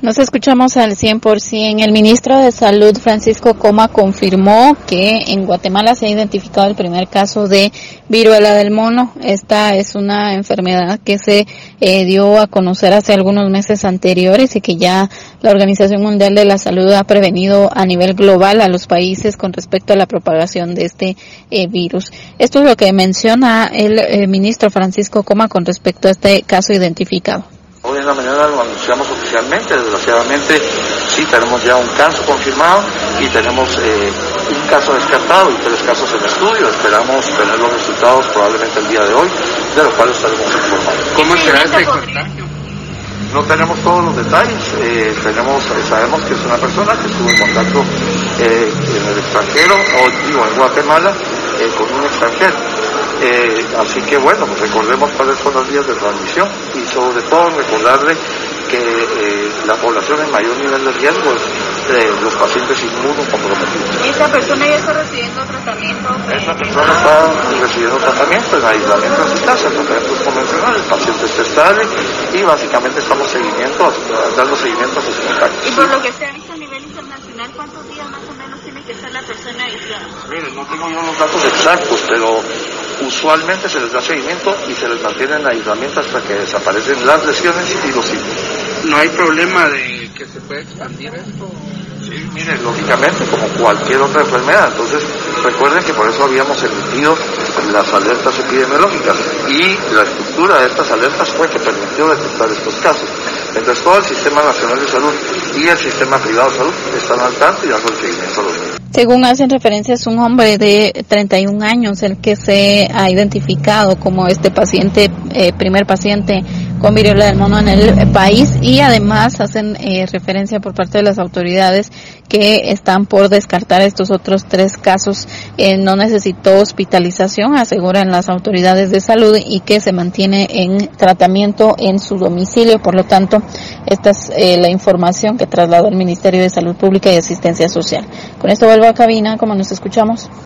Nos escuchamos al 100%. El ministro de Salud, Francisco Coma, confirmó que en Guatemala se ha identificado el primer caso de viruela del mono. Esta es una enfermedad que se eh, dio a conocer hace algunos meses anteriores y que ya la Organización Mundial de la Salud ha prevenido a nivel global a los países con respecto a la propagación de este eh, virus. Esto es lo que menciona el eh, ministro Francisco Coma con respecto a este caso identificado. La mañana lo anunciamos oficialmente, desgraciadamente sí tenemos ya un caso confirmado y tenemos eh, un caso descartado y tres casos en estudio. Esperamos tener los resultados probablemente el día de hoy, de lo cual estaremos informando. ¿Cómo será este contagio? No tenemos todos los detalles, eh, tenemos, sabemos que es una persona que estuvo en contacto eh, en el extranjero, o digo en Guatemala, con un extranjero. Eh, así que bueno, recordemos cuáles son las vías de transmisión y sobre todo recordarle que eh, la población en mayor nivel de riesgo es eh, los pacientes inmunocomprometidos. ¿Y esta persona ya está recibiendo tratamiento? Esta persona está recibiendo tratamiento en aislamiento en su casa, tratamientos convencionales, el paciente está estable y básicamente estamos seguimiento, dando seguimiento a sus contactos. Y por lo que se ha visto a nivel internacional, ¿cuántos días más o menos tiene que estar la persona aislada? Mire, no tengo yo los datos exactos, pero usualmente se les da seguimiento y se les mantiene en aislamiento hasta que desaparecen las lesiones y los síntomas. ¿No hay problema de que se pueda expandir esto? Sí, mire, lógicamente, como cualquier otra enfermedad. Entonces, recuerden que por eso habíamos emitido las alertas epidemiológicas y la estructura de estas alertas fue que permitió detectar estos casos. Entonces, todo el Sistema Nacional de Salud y el Sistema Privado de Salud están al tanto y el seguimiento a los niños. Según hacen referencia, es un hombre de 31 años el que se ha identificado como este paciente, eh, primer paciente con viruela del mono en el país y además hacen eh, referencia por parte de las autoridades que están por descartar estos otros tres casos. No necesitó hospitalización, aseguran las autoridades de salud y que se mantiene en tratamiento en su domicilio. Por lo tanto, esta es eh, la información que trasladó el Ministerio de Salud Pública y Asistencia Social. Con esto vuelvo a cabina, como nos escuchamos.